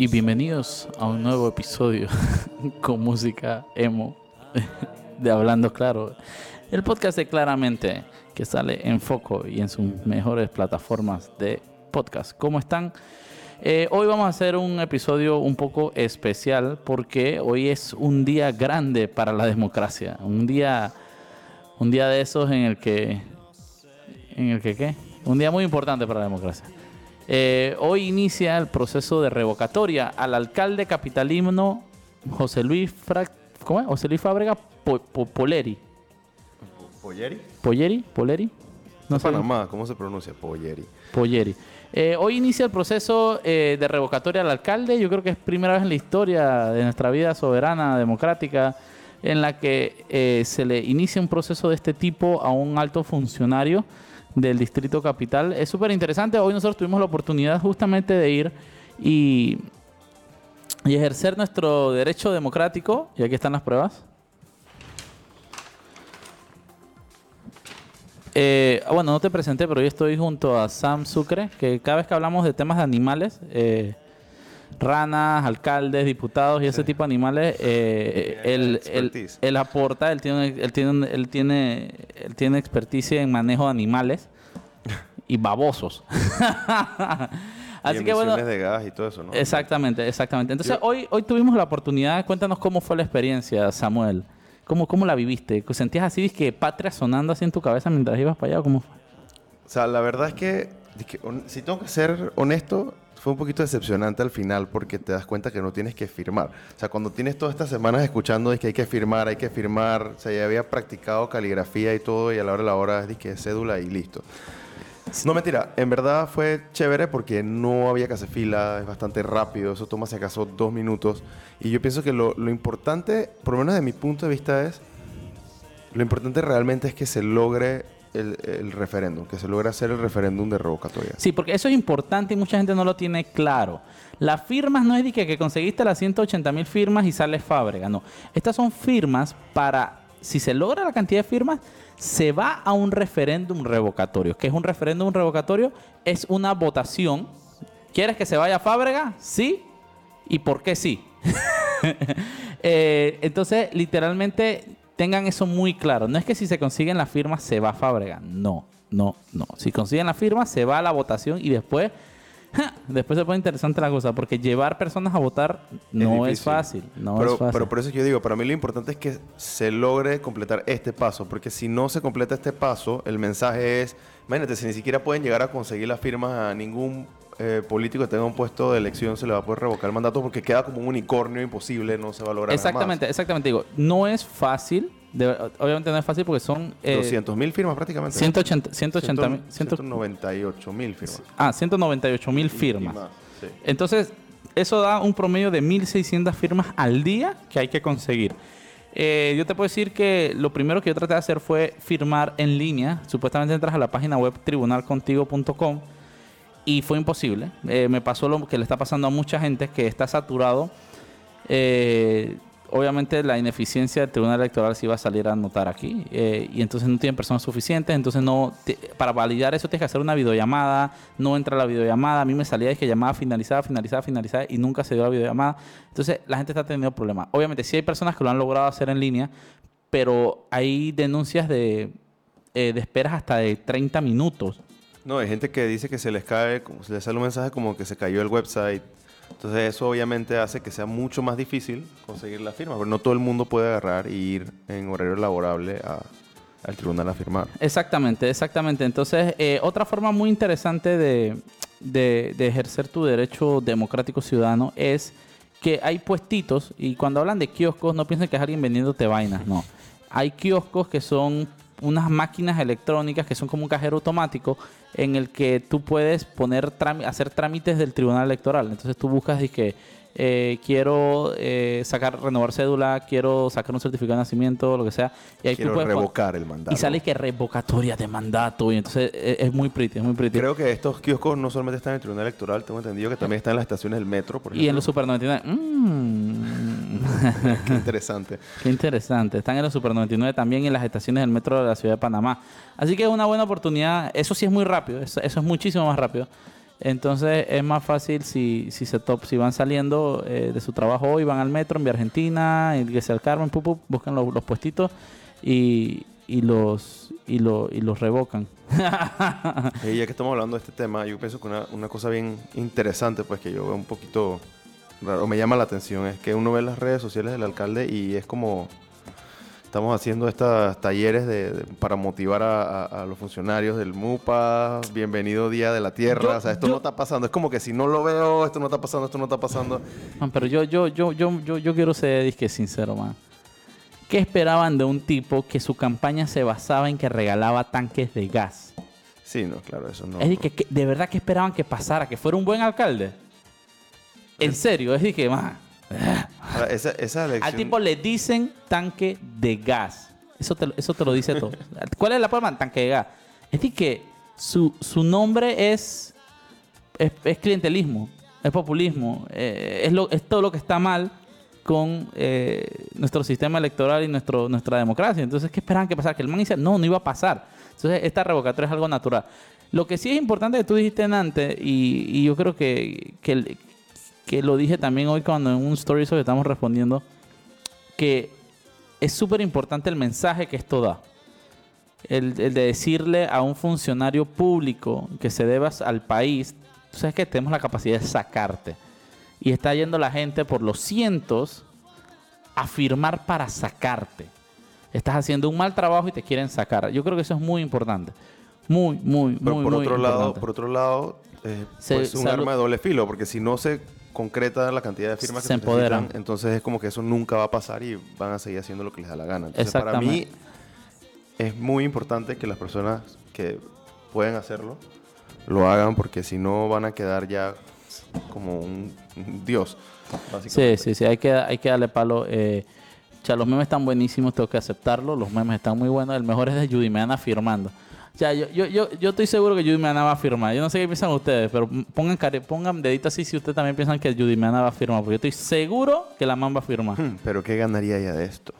y bienvenidos a un nuevo episodio con música emo de Hablando Claro. El podcast de Claramente que sale en foco y en sus mejores plataformas de podcast. ¿Cómo están? Eh, hoy vamos a hacer un episodio un poco especial porque hoy es un día grande para la democracia. Un día, un día de esos en el que, en el que qué? Un día muy importante para la democracia. Eh, hoy inicia el proceso de revocatoria al alcalde capitalino José Luis ¿cómo es? José Luis Fábrega Poleri. ¿Polleri? ¿Polleri? ¿Poleri? No sé. Panamá, ¿cómo se pronuncia? Polleri. Polleri. Eh, hoy inicia el proceso eh, de revocatoria al alcalde. Yo creo que es primera vez en la historia de nuestra vida soberana, democrática, en la que eh, se le inicia un proceso de este tipo a un alto funcionario del Distrito Capital. Es súper interesante. Hoy nosotros tuvimos la oportunidad justamente de ir y, y ejercer nuestro derecho democrático. Y aquí están las pruebas. Eh, bueno, no te presenté, pero hoy estoy junto a Sam Sucre, que cada vez que hablamos de temas de animales, eh, ranas, alcaldes, diputados y ese tipo de animales, eh, él, aporta, él tiene, él tiene, él tiene, él tiene experticia en manejo de animales y babosos. Así que bueno, de gas y todo eso, ¿no? Exactamente, exactamente. Entonces hoy, hoy tuvimos la oportunidad, cuéntanos cómo fue la experiencia, Samuel. ¿Cómo, cómo la viviste? ¿Sentías así que patria sonando así en tu cabeza mientras ibas para allá? ¿Cómo fue? O sea, la verdad es que, si tengo que ser honesto, fue un poquito decepcionante al final porque te das cuenta que no tienes que firmar. O sea, cuando tienes todas estas semanas escuchando de que hay que firmar, hay que firmar, o sea, ya había practicado caligrafía y todo y a la hora de la hora es que cédula y listo. No mentira, en verdad fue chévere porque no había que hacer fila, es bastante rápido, eso toma si acaso dos minutos. Y yo pienso que lo, lo importante, por lo menos de mi punto de vista, es, lo importante realmente es que se logre el, referéndum, que se logre hacer el referéndum de revocatoria. Sí, porque eso es importante y mucha gente no lo tiene claro. Las firmas no es de que, que conseguiste las 180 mil firmas y sales fábrica, no. Estas son firmas para, si se logra la cantidad de firmas, se va a un referéndum revocatorio. ¿Qué es un referéndum revocatorio? Es una votación. ¿Quieres que se vaya a Fábrega? Sí. ¿Y por qué sí? Eh, entonces, literalmente, tengan eso muy claro. No es que si se consiguen las firmas se va a Fábrega. No, no, no. Si consiguen las firmas se va a la votación y después Después se pone interesante la cosa, porque llevar personas a votar no es, fácil. No pero, es fácil. pero por eso yo digo, para mí lo importante es que se logre completar este paso, porque si no se completa este paso, el mensaje es, imagínate, si ni siquiera pueden llegar a conseguir las firmas a ningún eh, político que tenga un puesto de elección se le va a poder revocar el mandato porque queda como un unicornio imposible, no se va a lograr. Exactamente, exactamente. Digo, no es fácil, obviamente no es fácil porque son... Eh, 200 mil firmas prácticamente. 180, 180 mil... 198 mil firmas. Ah, 198 mil firmas. Entonces, eso da un promedio de 1.600 firmas al día que hay que conseguir. Eh, yo te puedo decir que lo primero que yo traté de hacer fue firmar en línea. Supuestamente entras a la página web tribunalcontigo.com y fue imposible. Eh, me pasó lo que le está pasando a mucha gente que está saturado. Eh, obviamente la ineficiencia del Tribunal Electoral sí va a salir a notar aquí eh, y entonces no tienen personas suficientes, entonces no para validar eso tienes que hacer una videollamada, no entra la videollamada, a mí me salía que llamada finalizada, finalizada, finalizada y nunca se dio la videollamada, entonces la gente está teniendo problemas. Obviamente sí hay personas que lo han logrado hacer en línea, pero hay denuncias de, de esperas hasta de 30 minutos. No, hay gente que dice que se les cae, se les sale un mensaje como que se cayó el website entonces eso obviamente hace que sea mucho más difícil conseguir la firma, pero no todo el mundo puede agarrar y ir en horario laborable al tribunal a firmar. Exactamente, exactamente. Entonces, eh, otra forma muy interesante de, ejercer tu derecho democrático ciudadano es que hay puestitos, y cuando hablan de kioscos, no piensen que es alguien vendiéndote vainas, no. Hay kioscos que son unas máquinas electrónicas que son como un cajero automático en el que tú puedes poner hacer trámites del tribunal electoral. Entonces tú buscas y que eh, quiero eh, sacar, renovar cédula, quiero sacar un certificado de nacimiento, lo que sea. Y ahí quiero revocar el mandato. Y sale que revocatoria de mandato. Y entonces eh, es, muy pretty, es muy pretty. Creo que estos kioscos no solamente están en el tribunal electoral, tengo entendido que también están en las estaciones del metro. Por y en los Super 99. Mmm. Qué interesante. Qué interesante. Están en los Super 99 también en las estaciones del metro de la ciudad de Panamá. Así que es una buena oportunidad. Eso sí es muy rápido. eso es muchísimo más rápido. Entonces es más fácil si, si se top, si van saliendo eh, de su trabajo hoy, van al metro en Vía Argentina, en que al Carmen, pup, buscan los, los puestitos y, y los y, lo, y los revocan. y ya que estamos hablando de este tema, yo pienso que una, una, cosa bien interesante, pues que yo veo un poquito raro, me llama la atención, es que uno ve las redes sociales del alcalde y es como Estamos haciendo estos talleres de, para motivar a, los funcionarios del MUPA. Bienvenido Día de la Tierra. o sea, esto no está pasando. Es como que si no lo veo, esto no está pasando, esto no está pasando. pero yo, yo, yo, yo, yo, yo quiero ser disque sincero, man. ¿Qué esperaban de un tipo que su campaña se basaba en que regalaba tanques de gas? Sí, no, claro, eso no. Es decir, que, de verdad que esperaban que pasara, que fuera un buen alcalde. En serio, es decir, que, man esa, Al tipo le dicen tanque de gas. Eso te, eso te lo dice todo. ¿Cuál es la palabra? Tanque de gas. Es decir, que su, nombre es, es, clientelismo, es populismo, eh, es, lo, es todo lo que está mal con eh, nuestro sistema electoral y nuestro, nuestra democracia. Entonces, ¿qué esperaban que pasara? Que el man dice, no, no iba a pasar. Entonces, esta revocatoria es algo natural. Lo que sí es importante que tú dijiste antes, y, y yo creo que, que, que lo dije también hoy cuando en un story que estamos respondiendo, que es súper importante el mensaje que esto da. El, de decirle a un funcionario público que se debas al país, tú sabes que tenemos la capacidad de sacarte. Y está yendo la gente por los cientos a firmar para sacarte. Estás haciendo un mal trabajo y te quieren sacar. Yo creo que eso es muy importante. Muy, muy, muy, por muy otro lado, Por otro lado, eh, es pues un arma de doble filo, porque si no se concreta la cantidad de firmas que se, empoderan. entonces es como que eso nunca va a pasar y van a seguir haciendo lo que les da la gana. Entonces, para mí es muy importante que las personas que pueden hacerlo lo hagan porque si no van a quedar ya como un, dios. Sí, sí, sí, hay que, hay que darle palo. Eh, los memes están buenísimos, tengo que aceptarlo. Los memes están muy buenos. El mejor es de Judy Meana Ya, yo, yo, yo, yo estoy seguro que Judy Meana va a firmar. Yo no sé qué piensan ustedes, pero pongan, pongan dedito así si ustedes también piensan que Judy Meana va a firmar. Porque yo estoy seguro que la man va a firmar. Hmm, pero ¿qué ganaría ella de esto?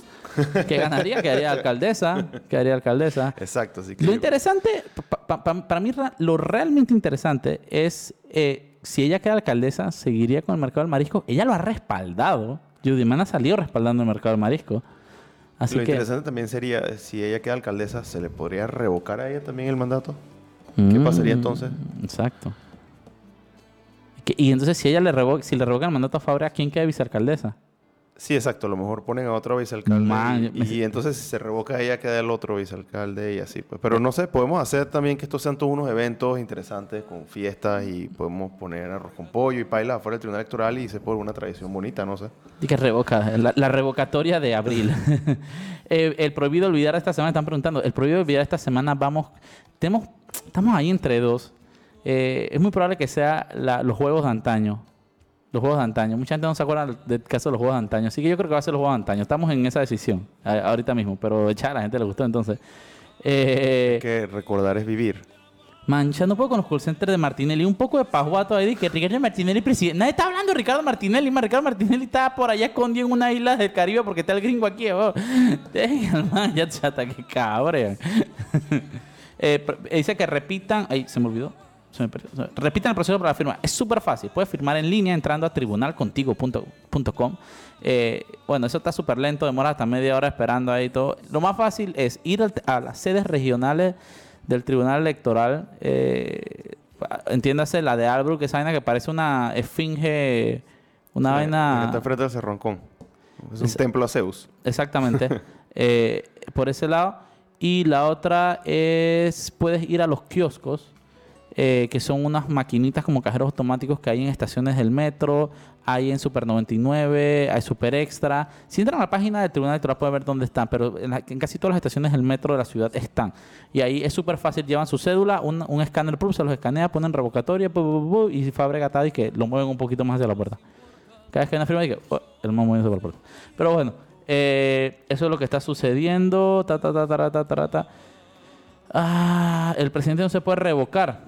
¿Qué ganaría? Que haría alcaldesa. Que haría alcaldesa. Exacto. Sí Lo interesante, para mí, lo realmente interesante es eh, si ella queda alcaldesa, seguiría con el mercado del marisco. Ella lo ha respaldado. Judy Meana salió respaldando el mercado del marisco. Lo interesante también sería, si ella queda alcaldesa, ¿se le podría revocar a ella también el mandato? ¿Qué mm, pasaría entonces? Exacto. Y entonces si ella le revoca, si le revoca el mandato a Fabra, ¿a quién queda vicealcaldesa? Sí, exacto. A lo mejor ponen a otro vicealcalde. y, entonces si se revoca ella, queda el otro vicealcalde y así. Pues. Pero no sé, podemos hacer también que estos sean todos unos eventos interesantes con fiestas y podemos poner arroz con pollo y paila afuera del tribunal electoral y se pone una tradición bonita, no sé. Y que revoca, la, revocatoria de abril. Eh, el prohibido olvidar esta semana, están preguntando, el prohibido olvidar esta semana, vamos, tenemos, estamos ahí entre dos. Eh, es muy probable que sea los juegos de antaño los juegos de antaño. Mucha gente no se acuerda del caso de los juegos de antaño. Así que yo creo que va a ser los juegos de antaño. Estamos en esa decisión ahorita mismo. Pero ya a la gente le gustó entonces. Eh, que recordar es vivir. Mancha, no puedo con los call centers de Martinelli. Un poco de pajuato ahí que Ricardo Martinelli presidente. Nadie está hablando de Ricardo Martinelli. Ricardo Martinelli está por allá escondido en una isla del Caribe porque está el gringo aquí. Oh. man, ya chata, que cabrón. eh, dice que repitan. Ay, se me olvidó. Repitan el proceso para la firma. Es súper fácil. Puedes firmar en línea entrando a tribunalcontigo.com. Eh, bueno, eso está súper lento, demora hasta media hora esperando ahí todo. Lo más fácil es ir a las sedes regionales del Tribunal Electoral. Eh, entiéndase la de Albrook, esa vaina que parece una esfinge, una vaina... Está frente al Cerroncón. Es un templo a Zeus. Exactamente. Eh, por ese lado. Y la otra es, puedes ir a los kioscos eh, que son unas maquinitas como cajeros automáticos que hay en estaciones del metro, hay en Super 99, hay Super Extra. Si entran a la página del Tribunal Electoral pueden ver dónde están, pero en, casi todas las estaciones del metro de la ciudad están. Y ahí es súper fácil, llevan su cédula, un, escáner Plus, se los escanea, ponen revocatoria, y Fabregatado y que lo mueven un poquito más hacia la puerta. Cada vez que hay una firma, y que oh, el más moviendo por la puerta. Pero bueno, eh, eso es lo que está sucediendo. Ta, ta, ta, ta, ta, ta, Ah, el presidente no se puede revocar.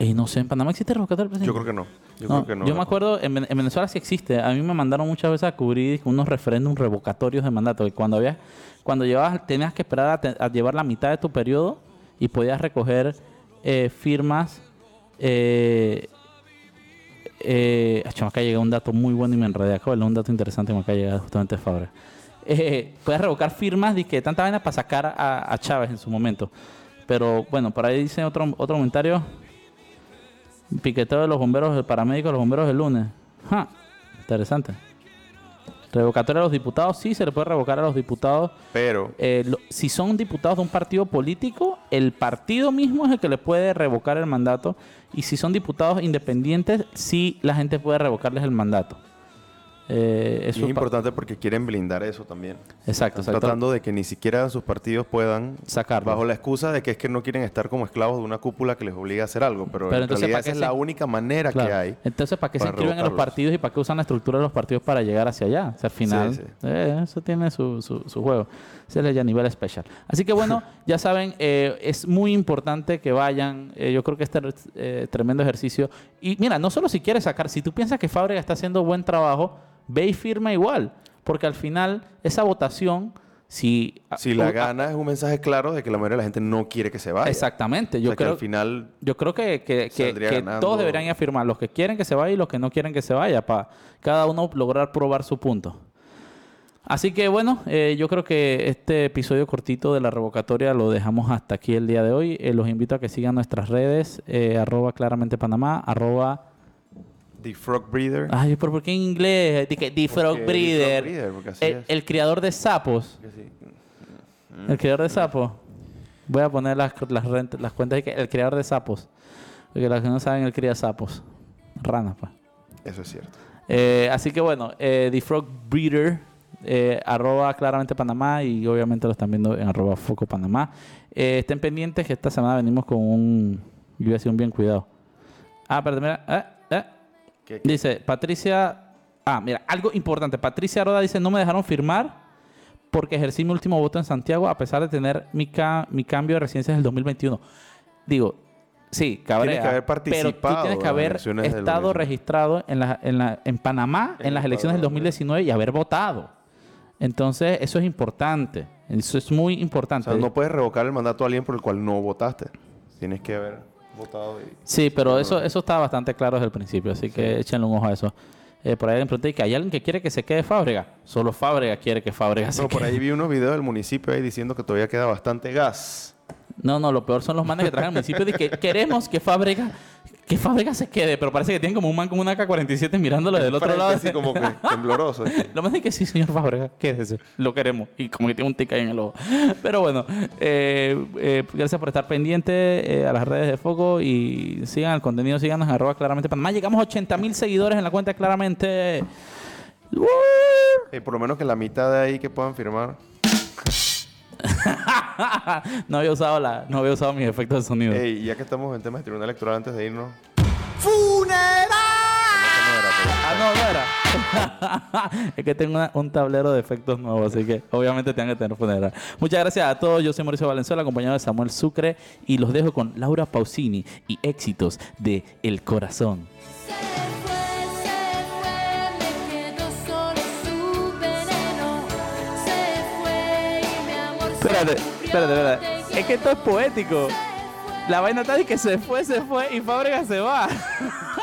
Y no sé, ¿en Panamá existe revocatoria del presidente? Yo creo que no. Yo, creo que no, yo me acuerdo, en, Venezuela sí existe. A mí me mandaron muchas veces a cubrir unos referéndums revocatorios de mandato. Y cuando había, cuando llevabas, tenías que esperar a, llevar la mitad de tu periodo y podías recoger eh, firmas Eh, eh, me de llegar un dato muy bueno y me enredé. Acabo de un dato interesante que me acaba de llegar justamente de Fabra. Eh, puedes revocar firmas de que tanta vaina para sacar a, a, Chávez en su momento. Pero bueno, por ahí dice otro, otro comentario. Piqueteo de los bomberos, el paramédico de los bomberos el lunes. interesante. Revocatoria a los diputados, sí, se le puede revocar a los diputados. Pero. Eh, si son diputados de un partido político, el partido mismo es el que le puede revocar el mandato. Y si son diputados independientes, sí la gente puede revocarles el mandato. Eh, es importante porque quieren blindar eso también. Exacto, Tratando de que ni siquiera sus partidos puedan sacar bajo la excusa de que es que no quieren estar como esclavos de una cúpula que les obliga a hacer algo. Pero, en realidad esa es la única manera que hay. Entonces, ¿para qué se inscriben en los partidos y para qué usan la estructura de los partidos para llegar hacia allá? O sea, al final, eh, eso tiene su, su, juego. Ese es el nivel especial. Así que bueno, ya saben, eh, es muy importante que vayan. yo creo que este tremendo ejercicio. Y mira, no solo si quieres sacar, si tú piensas que Fábrica está haciendo buen trabajo, ve y firma igual. Porque al final, esa votación, si... Si la gana es un mensaje claro de que la mayoría de la gente no quiere que se vaya. Exactamente. Yo creo, que al final... Yo creo que, que, todos deberían ir a firmar. Los que quieren que se vaya y los que no quieren que se vaya. Para cada uno lograr probar su punto. Así que bueno, eh, yo creo que este episodio cortito de la revocatoria lo dejamos hasta aquí el día de hoy. Eh, los invito a que sigan nuestras redes, eh, arroba claramente Panamá, arroba The Frog Breeder. Ay, ¿pero por qué en inglés? The, Frog Breeder. el, criador de sapos. El criador de sapos. Voy a poner las, las, las cuentas de que el criador de sapos. Porque los que no saben, él cría sapos. Ranas, pues. Eso es cierto. Eh, así que bueno, eh, The Frog Breeder, eh, arroba claramente Panamá y obviamente lo están viendo en arroba Foco Panamá. Eh, estén pendientes que esta semana venimos con un... Yo voy a decir un bien cuidado. Ah, perdón, mira. Eh, eh. Dice, Patricia... Ah, mira, algo importante. Patricia Roda dice, no me dejaron firmar porque ejercí mi último voto en Santiago a pesar de tener mi, mi cambio de residencia en el 2021. Digo, sí, cabrea, que haber participado pero tú tienes que haber estado registrado en, la, en, la, en Panamá en, las elecciones del 2019 y haber votado. Entonces, eso es importante. Eso es muy importante. O sea, no puedes revocar el mandato a alguien por el cual no votaste. Tienes que haber sí, pero eso, eso está bastante claro desde el principio, así que échenle un ojo a eso. Eh, por ahí alguien pregunté que hay alguien que quiere que se quede Fábrega. Solo Fábrega quiere que Fábrega se no, por ahí vi unos videos del municipio ahí diciendo que todavía queda bastante gas. No, no, lo peor son los manes que traen al municipio de que queremos que Fábrega que fábrica se quede, pero parece que tienen como un man con una AK-47 mirándolo del otro lado. Así como que tembloroso. lo más es que sí, señor Fábrega, quédese, lo queremos. Y como que tiene un tic ahí en el ojo. Pero bueno, eh, eh, gracias por estar pendiente eh, a las redes de Foco y sigan el contenido, síganos en arroba claramente Panamá. Llegamos a 80 mil seguidores en la cuenta claramente. por lo menos que la mitad de ahí que puedan firmar. no había usado la, no había usado mis efectos de sonido. Ey, ya que estamos en temas de tribunal electoral antes de irnos. ¡Funeral! Ah, no, no era. es que tengo un tablero de efectos nuevos, así que obviamente tengo que tener funeral. Muchas gracias a todos. Yo soy Mauricio Valenzuela, acompañado de Samuel Sucre, y los dejo con Laura Pausini y éxitos de El Corazón. Espérate, espérate, espérate. Es que esto es poético. La vaina tal y que se fue, se fue y Fábrega se va.